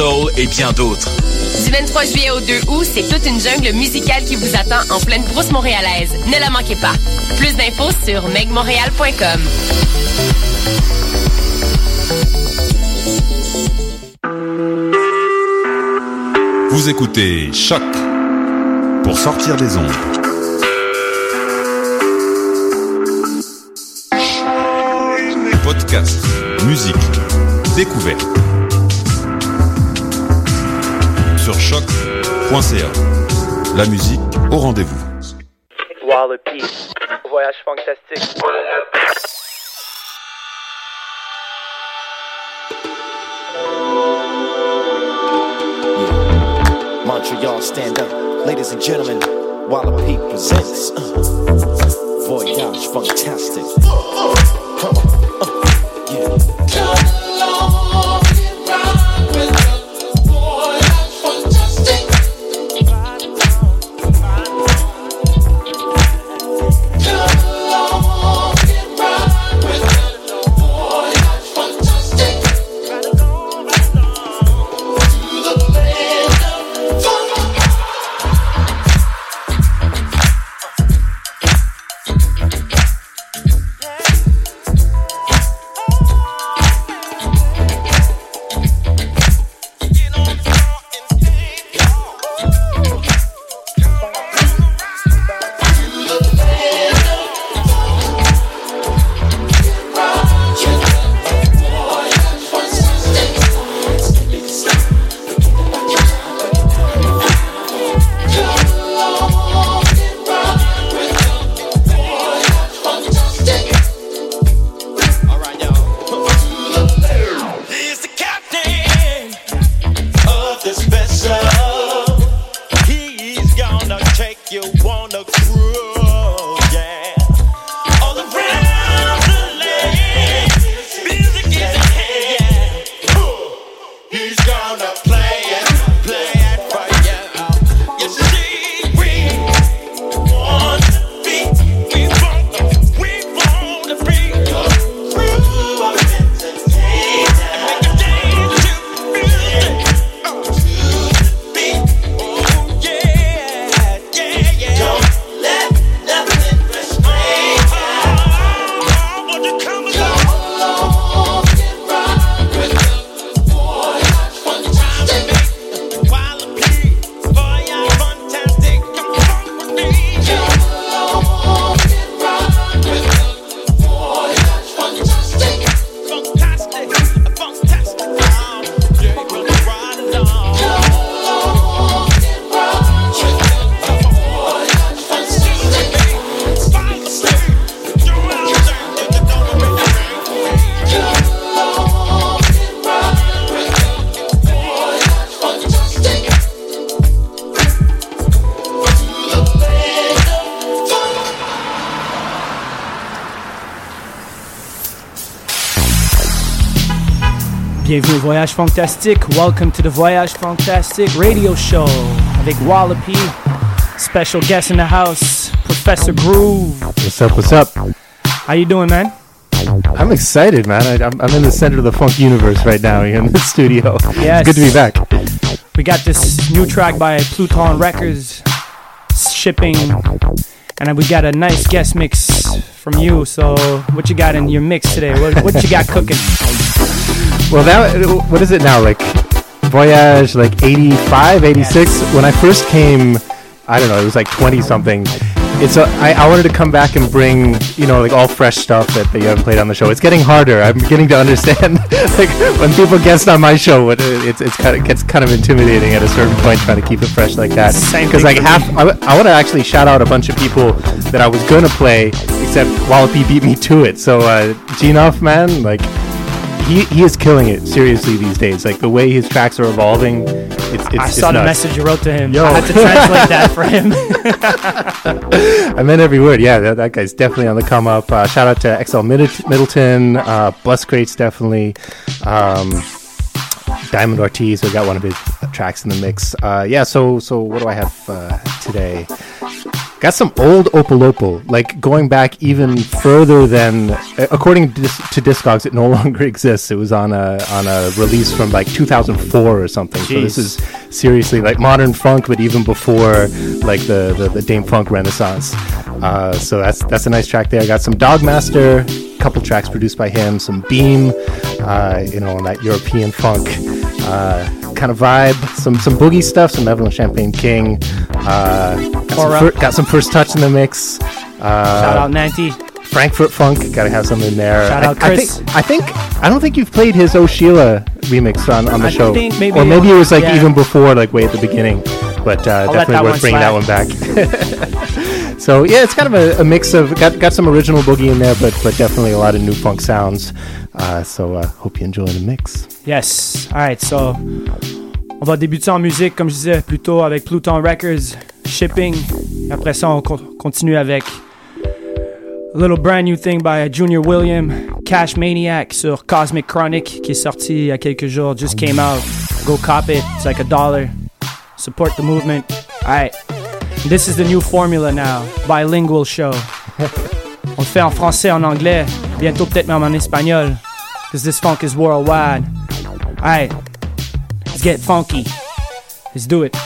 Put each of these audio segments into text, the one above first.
soul et bien d'autres. Du 23 juillet au 2 août, c'est toute une jungle musicale qui vous attend en pleine brousse montréalaise. Ne la manquez pas. Plus d'infos sur megmontréal.com. Vous écoutez Choc pour sortir des ondes. Podcast, musique, découverte. choc.ca. La musique au rendez-vous. Wallopy. Voyage fantastique. Montreal, stand up. Ladies and gentlemen, Wallopy presents uh, Voyage Fantastic. Voyage Fantastique. Welcome to the Voyage Fantastique radio show avec Walla P. Special guest in the house, Professor Groove. What's up? What's up? How you doing, man? I'm excited, man. I, I'm, I'm in the center of the funk universe right now here in the studio. Yes. It's good to be back. We got this new track by Pluton Records shipping, and we got a nice guest mix from you. So, what you got in your mix today? What, what you got cooking? Well, that what is it now? Like Voyage, like 85, 86. When I first came, I don't know, it was like 20 something. It's a, I, I wanted to come back and bring, you know, like all fresh stuff that, that you haven't played on the show. It's getting harder. I'm beginning to understand, like when people guest on my show, what it- it's it's kind of gets kind of intimidating at a certain point trying to keep it fresh like that. Same Because like half, I, I want to actually shout out a bunch of people that I was gonna play, except Walla P beat me to it. So uh, Genoff, man, like he, he is killing it seriously these days. Like the way his tracks are evolving, it's, it's I it's saw the nuts. message you wrote to him. Yo. I had to translate that for him. I meant every word. Yeah, that, that guy's definitely on the come up. Uh, shout out to XL Middleton, uh, Bus Crates definitely. Um, Diamond Ortiz, we got one of his tracks in the mix. Uh, yeah, so so what do I have uh, today? Got some old Opolopo, like going back even further than, uh, according to, to Discogs, it no longer exists. It was on a on a release from like 2004 or something. So this is seriously like modern funk, but even before like the the, the Dâm-Funk Renaissance. Uh, so that's that's a nice track there. I got some Dogmaster, couple tracks produced by him, some Beam, uh, you know, on that European funk uh, kind of vibe. Some some boogie stuff, some Evelyn Champagne King. Uh, got, some fir- got some first touch in the mix. Uh, Shout out Nanti. Frankfurt Funk, gotta have some in there. Shout I, out I Chris. think, I think I don't think you've played his O'Sheila remix on, on the I show, think maybe- or maybe it was like yeah. even before, like way at the beginning. But uh, definitely worth bringing that one back. so yeah, it's kind of a, a mix of got got some original boogie in there, but but definitely a lot of new funk sounds. Uh, so uh, hope you enjoy the mix. Yes. Alright, so on va débuter en musique, comme je disais plus avec Pluton Records, Shipping. Et après ça, on co- continue avec a little brand new thing by Junior William, Cash Maniac sur Cosmic Chronic, qui est sorti il y a quelques jours, just came out. Go cop it, it's like a dollar. Support the movement. Alright. This is the new formula now, bilingual show. On le fait en français, en anglais, bientôt peut-être même en espagnol, because this funk is worldwide. Alright, let's get funky. Let's do it.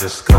MasterCard,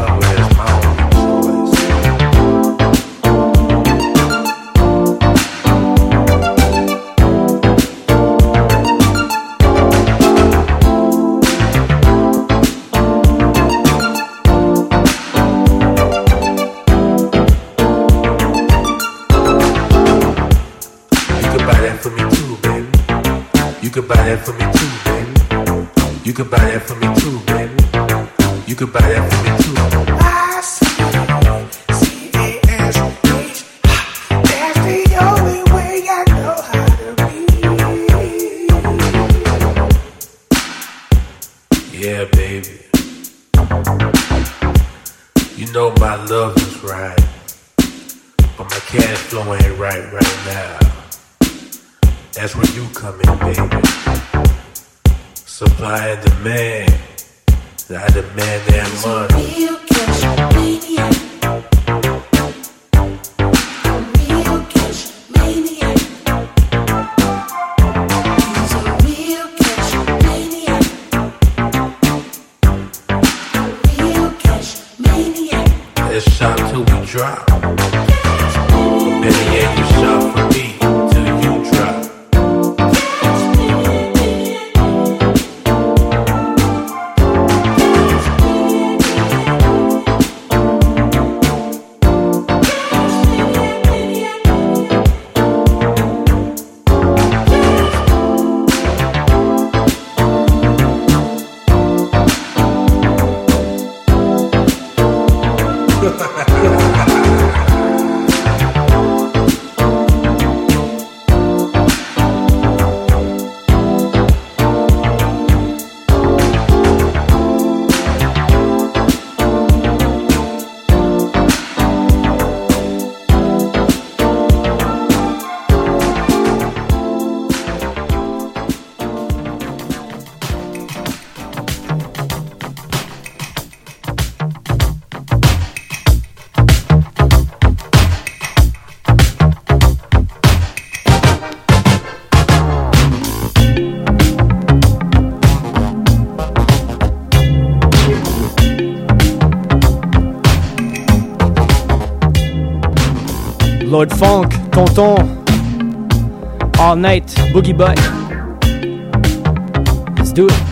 mode funk, tonton, all night, boogie bye. Let's do it.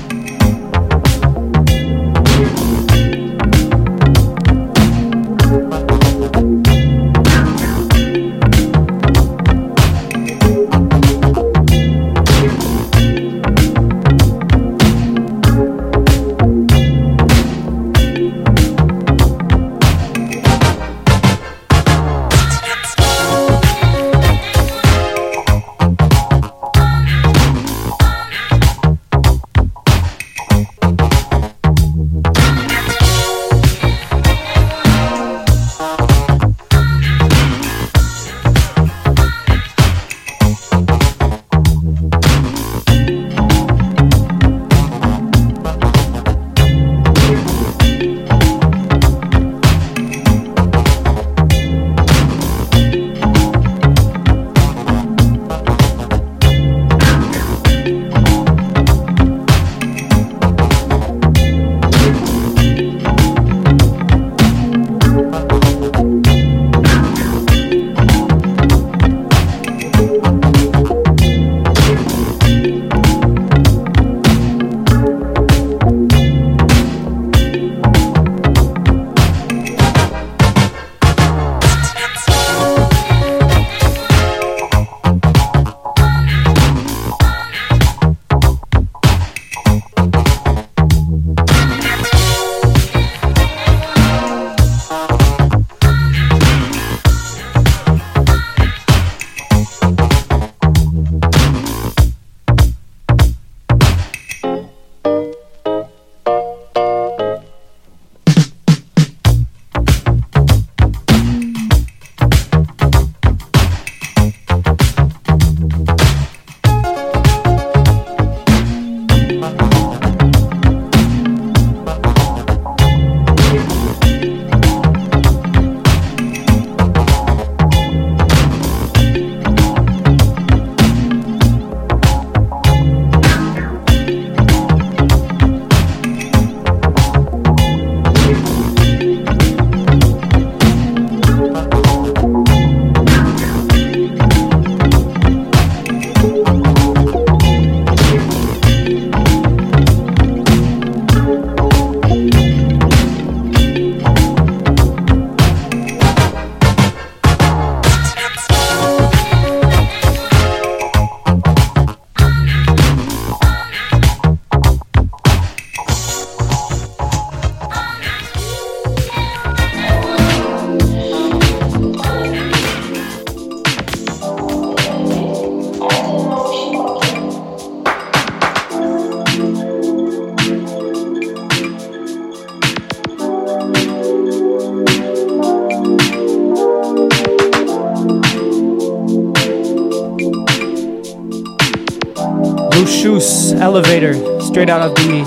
Straight out of the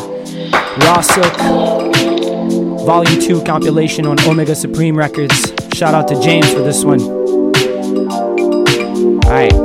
Raw Silk Volume 2 compilation on Omega Supreme Records. Shout out to James for this one. Alright.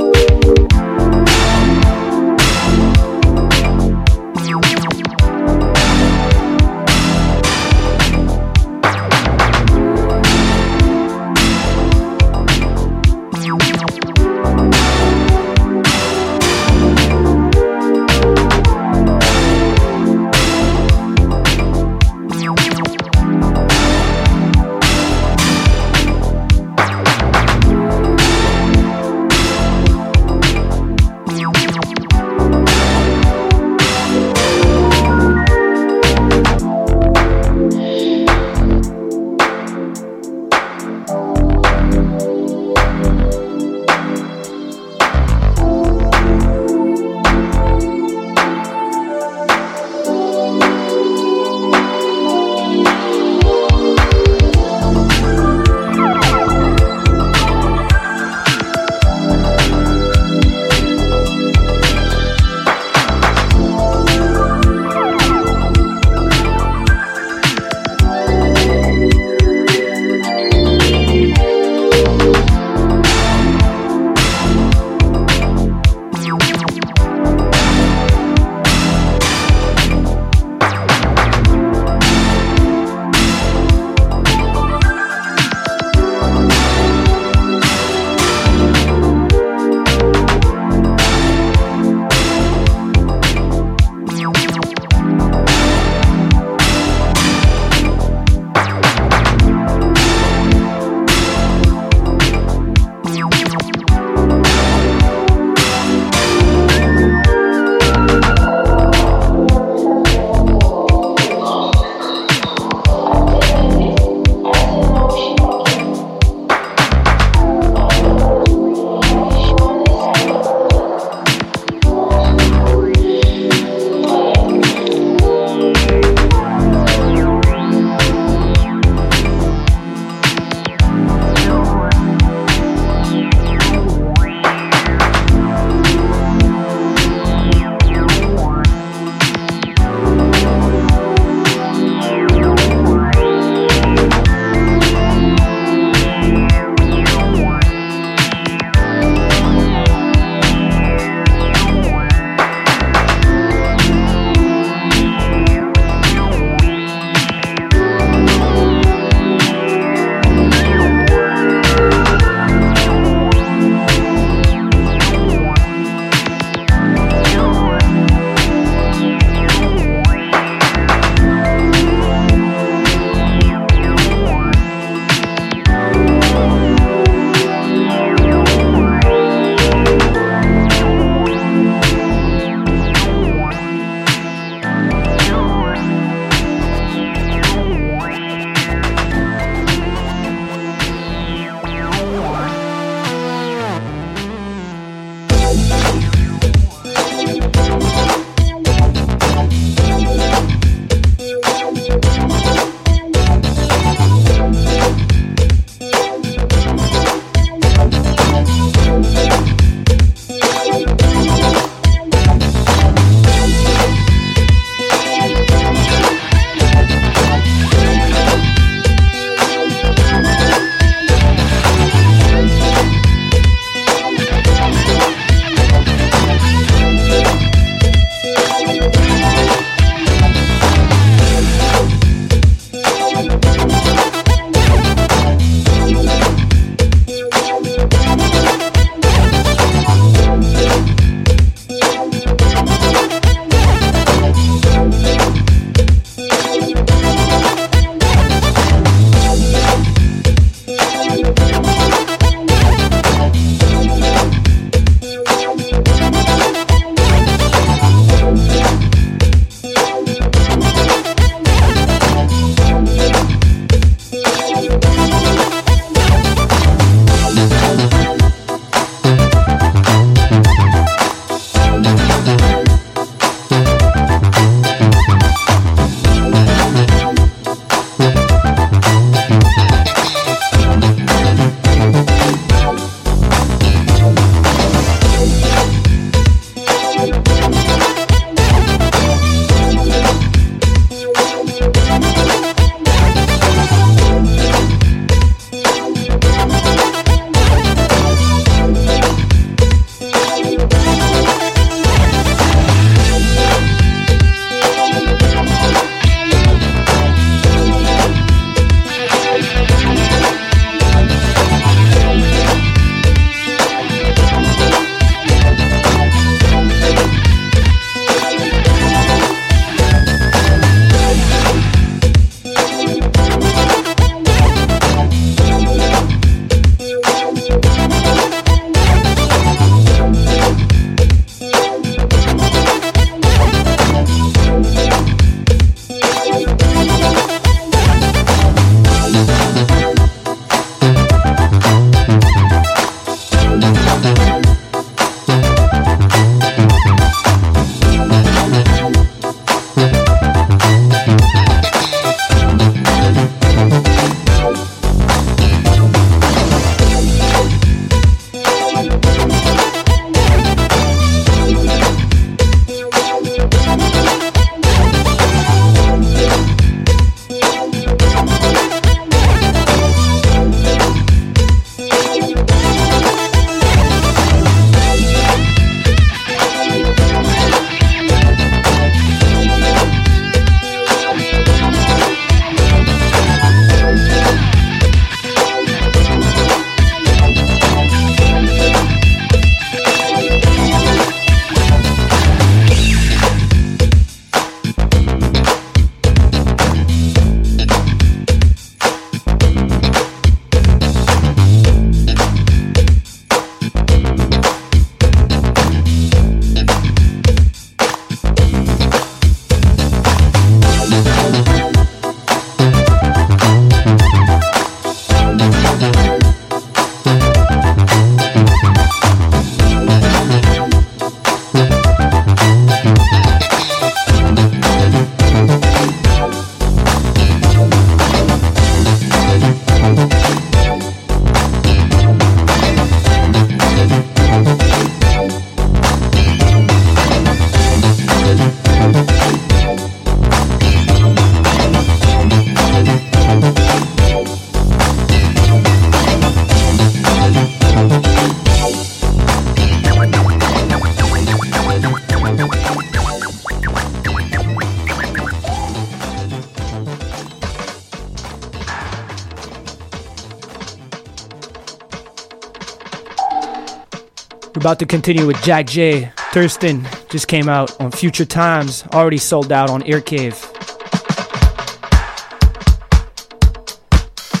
About to continue with Jack J. Thurston just came out on Future Times, already sold out on Ear Cave.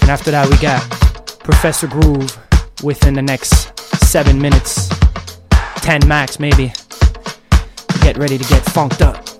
And after that, we got Professor Groove within the next seven minutes, 10 max maybe. Get ready to get funked up.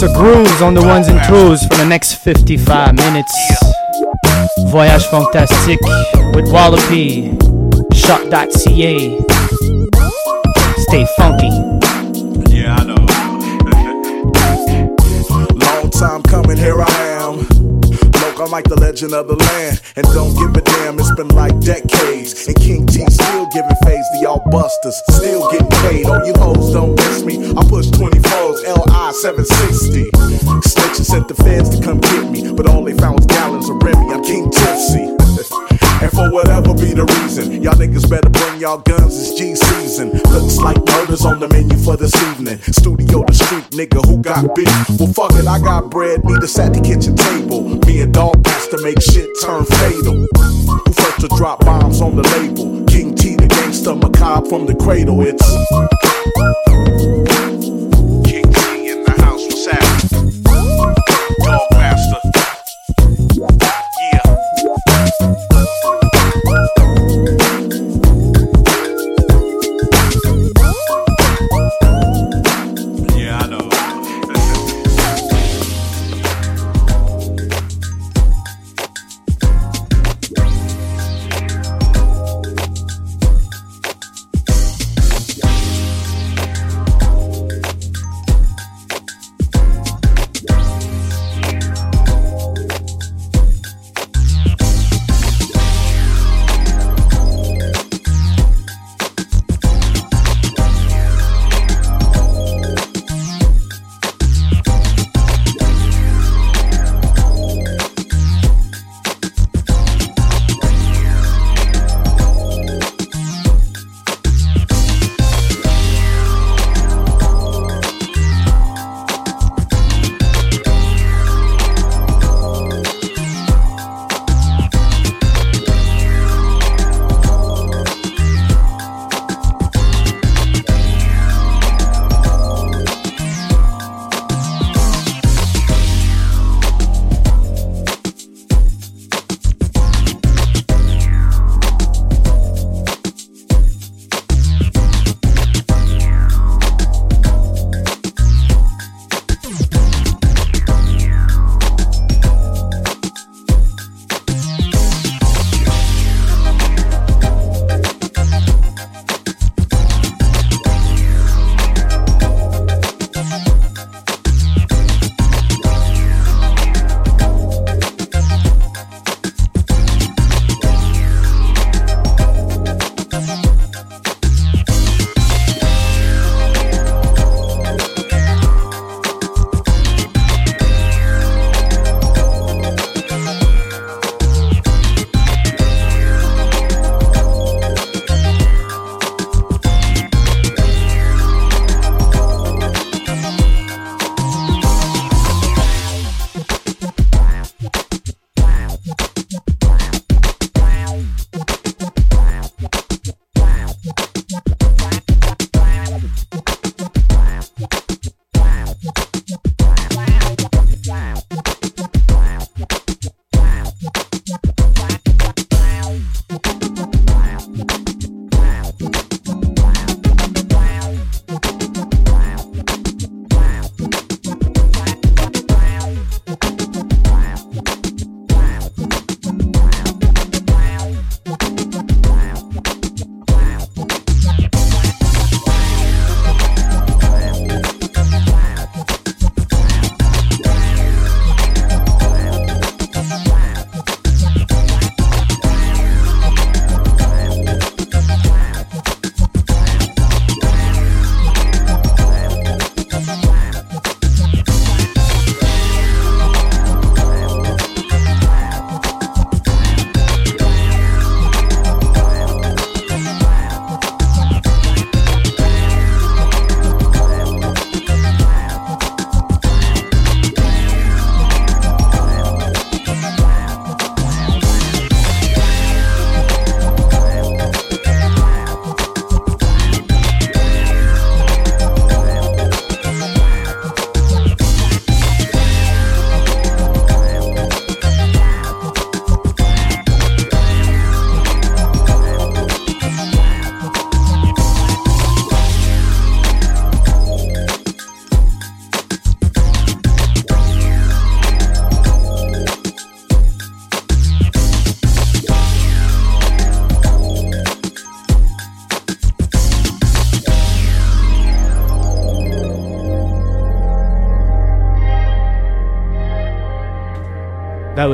Of grooves on the ones and twos for the next 55 minutes. Voyage Fantastique with Wallopy, choq.ca. Stay funky. Yeah, I know. Long time coming, here I I'm like the legend of the land. And don't give a damn, it's been like decades. And King T still giving phase to y'all busters. Still getting paid. Oh, you hoes don't miss me. I push 24s, LI 760. Snitches sent the feds to come get me. But all they found was gallons of Remy. I'm King Tipsy. And for whatever be the reason, y'all niggas better bring y'all guns, it's G season. Looks like murder's on the menu for this evening. Studio the street, nigga, who got beef? Well, fuck it, I got bread, meet us at the kitchen table. Me and Dog to make shit turn fatal. Who first to drop bombs on the label? King T, the gangster, macabre from the cradle, it's.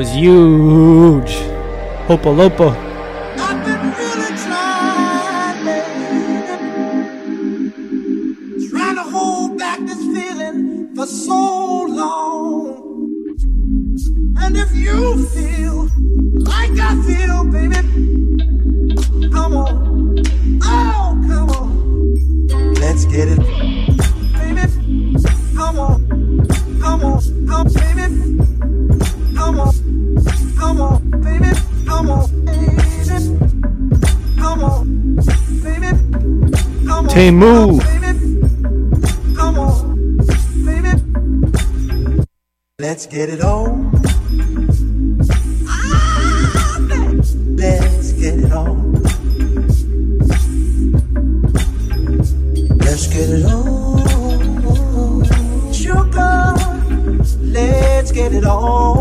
Was huge. Opolopo. Trying to hold back this feeling for so long. And if you feel like I feel, baby, come on. Oh, come on. Let's get it. Baby, come on. Come on. Come, baby. Come on. Come on, baby. Come on, baby. Come on, baby. Come on. Temu. baby. Come on, baby. Let's get it on. Let's get it on. Let's get it on. Sugar. Let's get it on.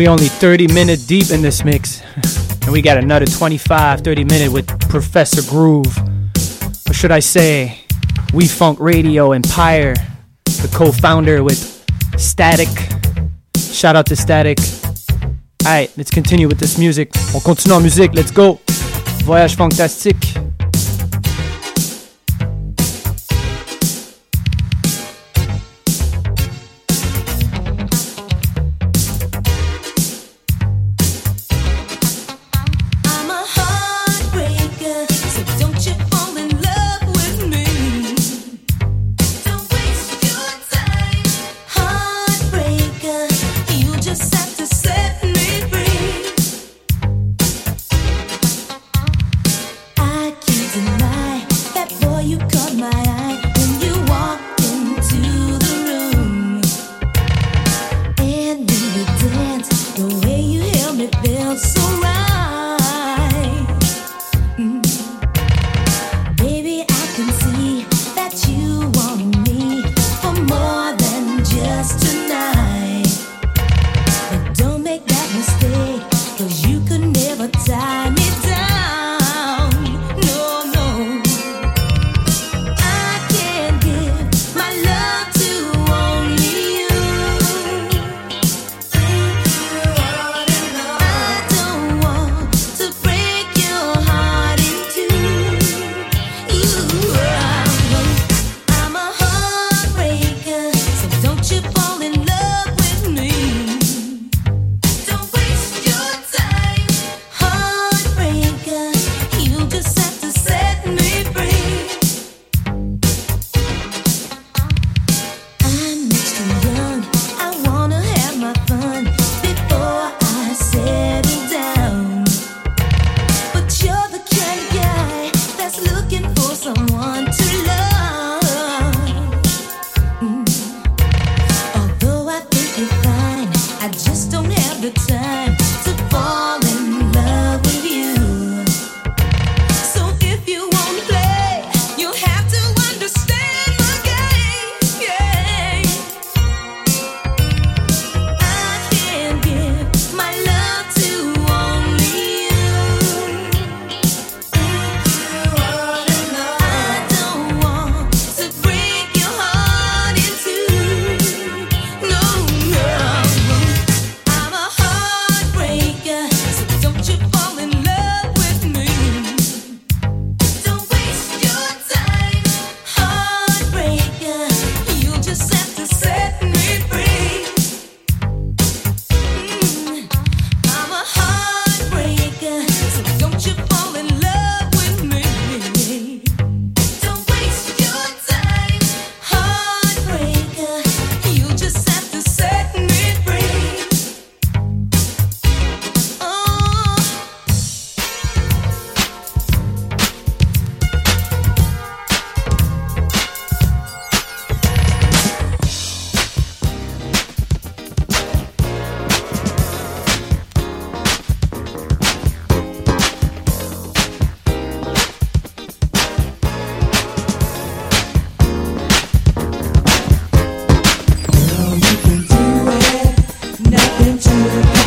we only 30 minutes deep in this mix. and we got another 25, 30 minute with Professor Groove. Or should I say, WeFunk Radio Empire, the co founder with Static. Shout out to Static. Alright, let's continue with this music. On continue en musique, let's go. Voyage fantastique. into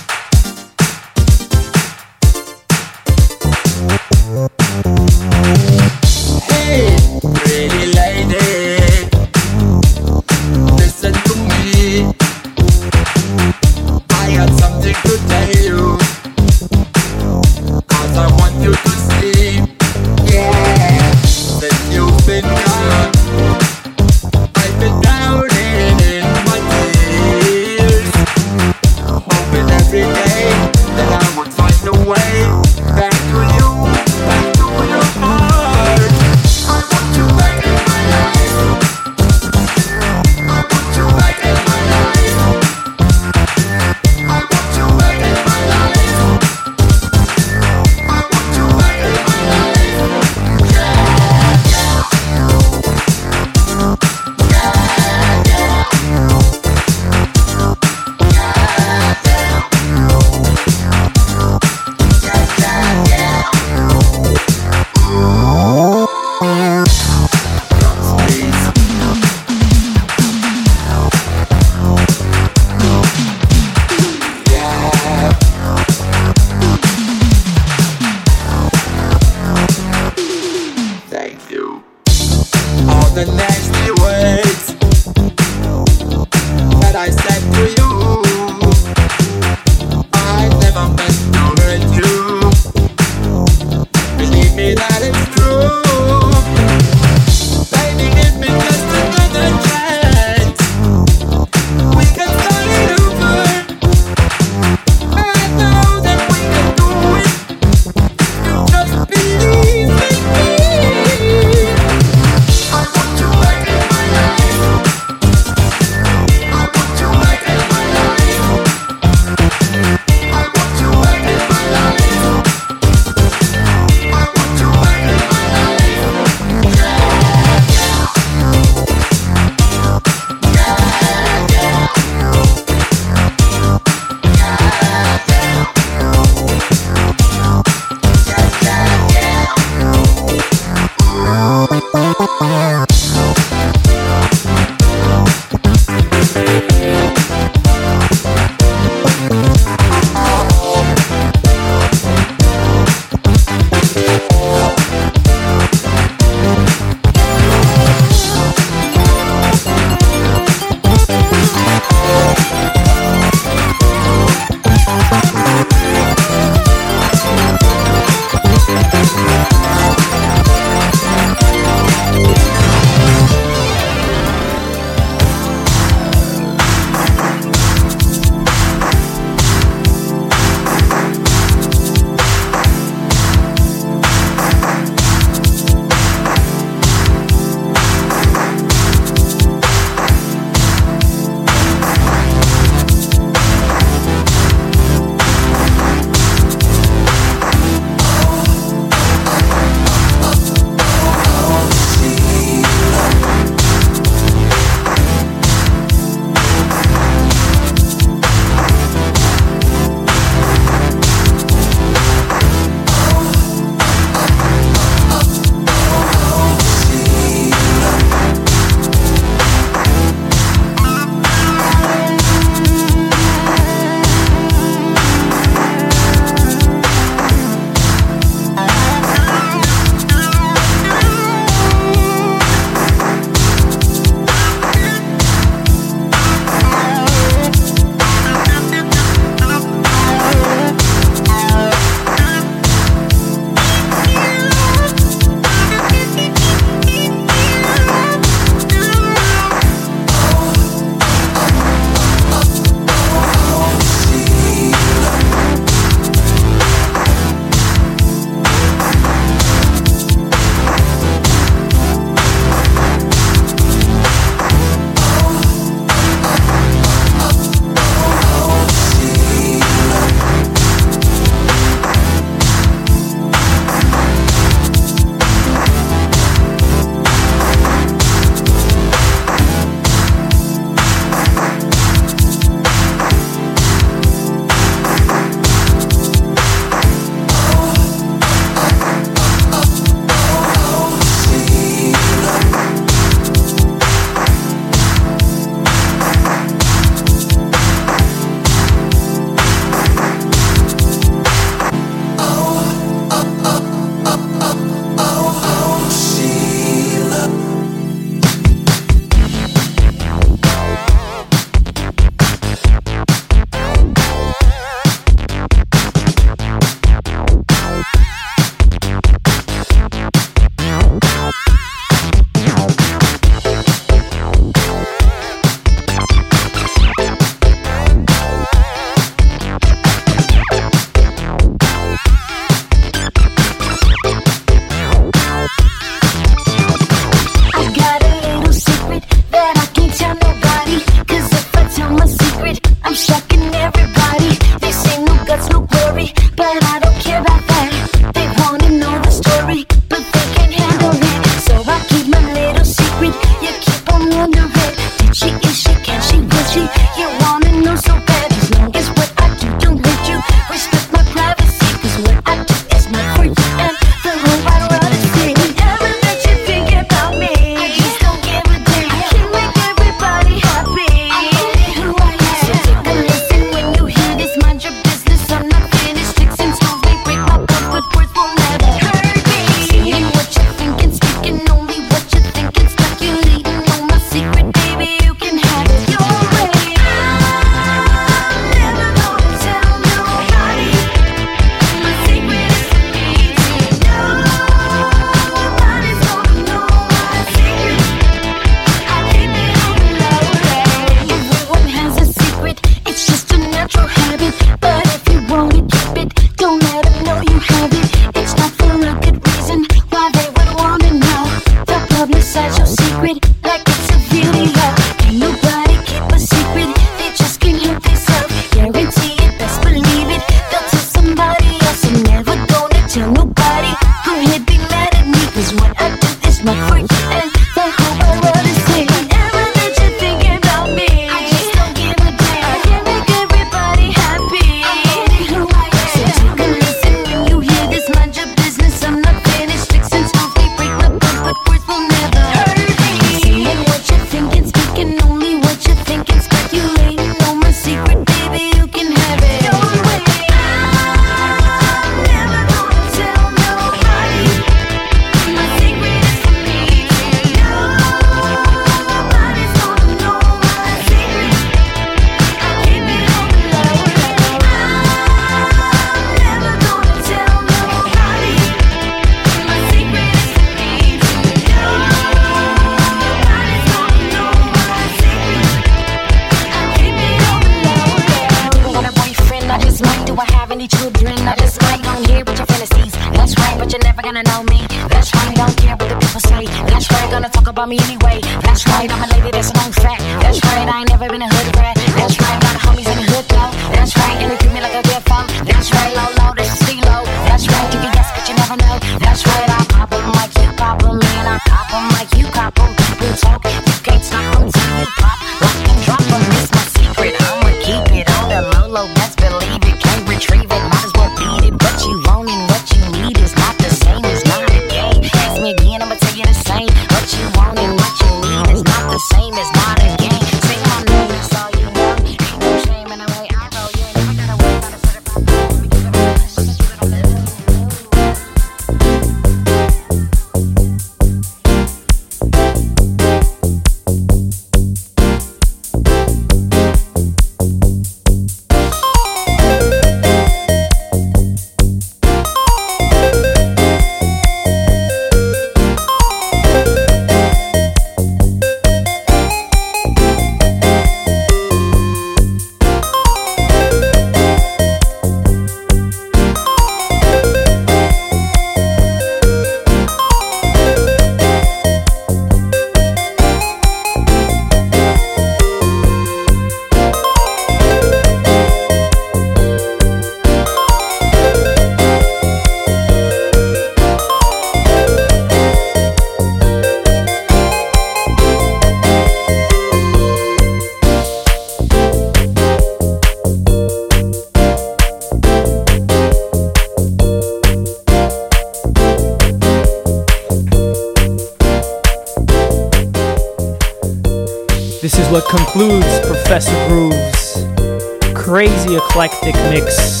eclectic mix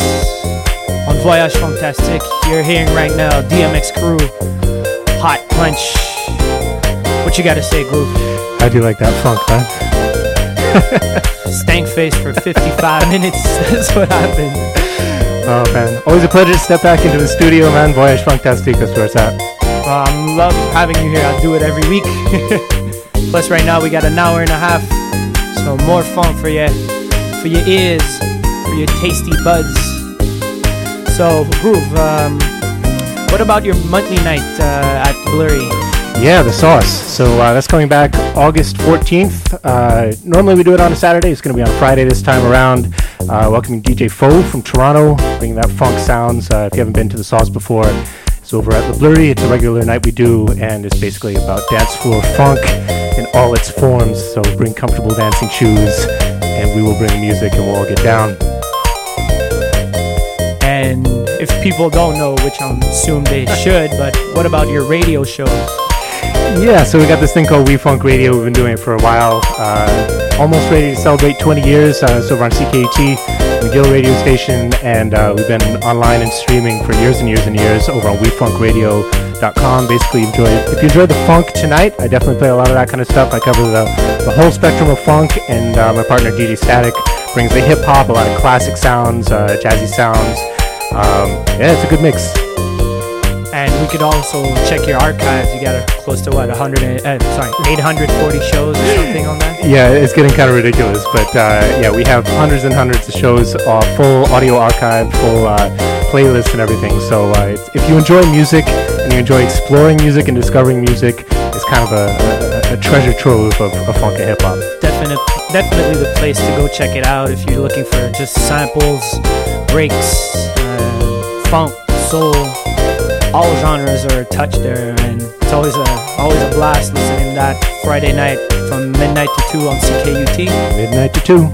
on Voyage Fantastic. You're hearing right now DMX Crew, Hot Punch. What you gotta say, Groove? How do you like that funk, man? Stank face for 55 minutes. That's what I've been. Oh man, always a pleasure to step back into the studio, man. Voyage Fantastic. is where it's at. I love having you here. I do it every week. Plus, right now we got an hour and a half, so more fun for you, for your ears your tasty buds. So, Groove, um, what about your monthly night uh, at Blurry? Yeah, the sauce. So uh, that's coming back August 14th. Uh, normally we do it on a Saturday. It's going to be on Friday this time around. Uh, welcoming DJ Foe from Toronto, bringing that funk sounds. Uh, if you haven't been to the sauce before, it's over at the Blurry. It's a regular night we do, and it's basically about dance floor funk in all its forms. So bring comfortable dancing shoes, and we will bring music, and we'll all get down. If people don't know, which I'm assume they should, but what about your radio show? Yeah, so we got this thing called WeFunk Radio. We've been doing it for a while. Uh, almost ready to celebrate 20 years. Uh, it's over on CKUT, McGill radio station, and uh, we've been online and streaming for years and years and years over on WeFunkRadio.com. Basically, enjoy if you enjoyed the funk tonight, I definitely play a lot of that kind of stuff. I cover the, the whole spectrum of funk, and uh, my partner DJ Static brings the hip hop, a lot of classic sounds, uh, jazzy sounds. Um, yeah, it's a good mix. And we could also check your archives. You got a, close to what, 100, and- uh, sorry, 840 shows or something on that? Yeah, it's getting kind of ridiculous, but uh, yeah, we have hundreds and hundreds of shows, uh, full audio archive, full uh, playlists and everything. So uh, it's, if you enjoy music and you enjoy exploring music and discovering music, it's kind of a, a, a treasure trove of, of funk and hip hop. Definite, definitely the place to go check it out if you're looking for just samples, breaks, uh, funk, soul. All genres are touched there, and it's always a always a blast listening to that Friday night from midnight to two on CKUT. Midnight to two.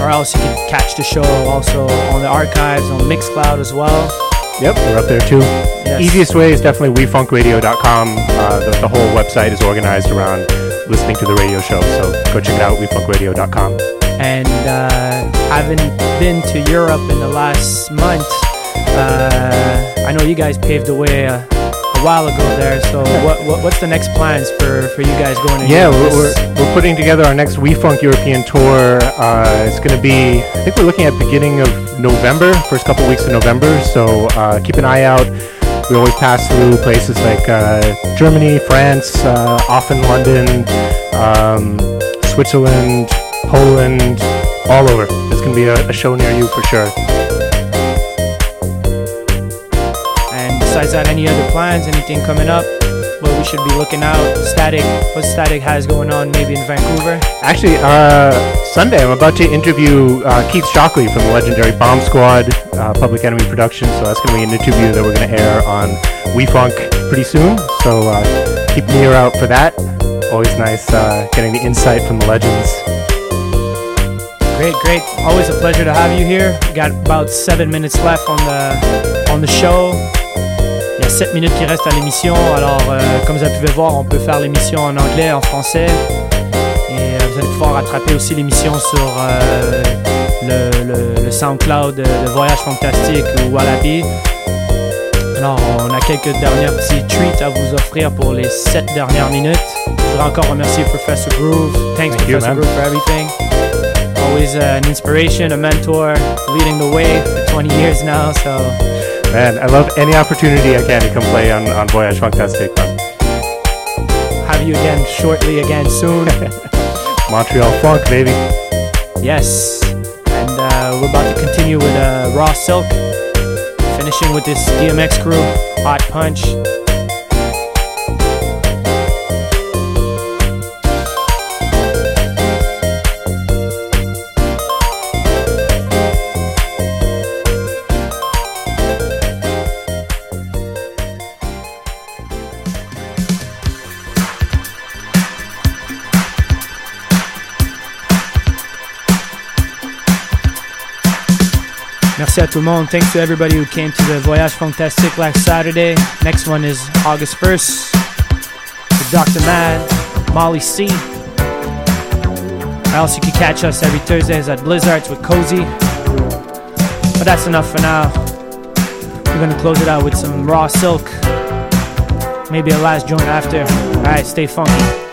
Or else you can catch the show also on the archives on Mixcloud as well. Yep, we're up there too. Easiest way is definitely wefunkradio.com. Uh, the, the whole website is organized around listening to the radio show, so go check it out, wefunkradio.com. and uh, having been to Europe in the last month, uh, I know you guys paved the way uh, while ago there. So what, what what's the next plans for, for you guys going to Yeah, we're, we're, we're putting together our next WeFunk European tour. Uh, it's going to be, I think we're looking at beginning of November, first couple weeks of November. So uh, keep an eye out. We always pass through places like uh, Germany, France, uh, often London, um, Switzerland, Poland, all over. There's going to be a, a show near you for sure. Besides that, any other plans? Anything coming up? What we should be looking out? Static. What Static has going on? Maybe in Vancouver. Actually, uh, Sunday I'm about to interview uh, Keith Shocklee from the legendary Bomb Squad, uh, Public Enemy Production. So that's going to be an interview that we're going to air on WeFunk pretty soon. So uh, keep an ear out for that. Always nice uh, getting the insight from the legends. Great, great. Always a pleasure to have you here. We got about seven minutes left on the on the show. Il y a 7 minutes qui restent à l'émission. Alors, euh, comme vous pouvez voir, on peut faire l'émission en anglais, en français. Et euh, vous allez pouvoir rattraper aussi l'émission sur euh, le, le- le SoundCloud de, Voyage Fantastique ou Wallaby. Alors, on a quelques dernières petits treats à vous offrir pour les 7 dernières minutes. Je voudrais encore remercier Professor Groove. Thanks, Thank Professor. Groove, for everything. Always uh, an inspiration, a mentor, leading the way for 20 years now. So, Man, I love any opportunity I can to come play on, on Voyage Fantastique. man. have you again shortly, again soon. Montreal Funk, baby. Yes. And uh, we're about to continue with uh, Raw Silk, finishing with this DMX crew, Hot Punch. À tout. Thanks to everybody who came to the Voyage Fantastique last Saturday. Next one is August 1st. With Dr. Mad, Molly C. Else you can catch us every Thursdays at Blizzarts with Cozy. But that's enough for now. We're gonna close it out with some raw silk. Maybe a last joint after. Alright, stay funky.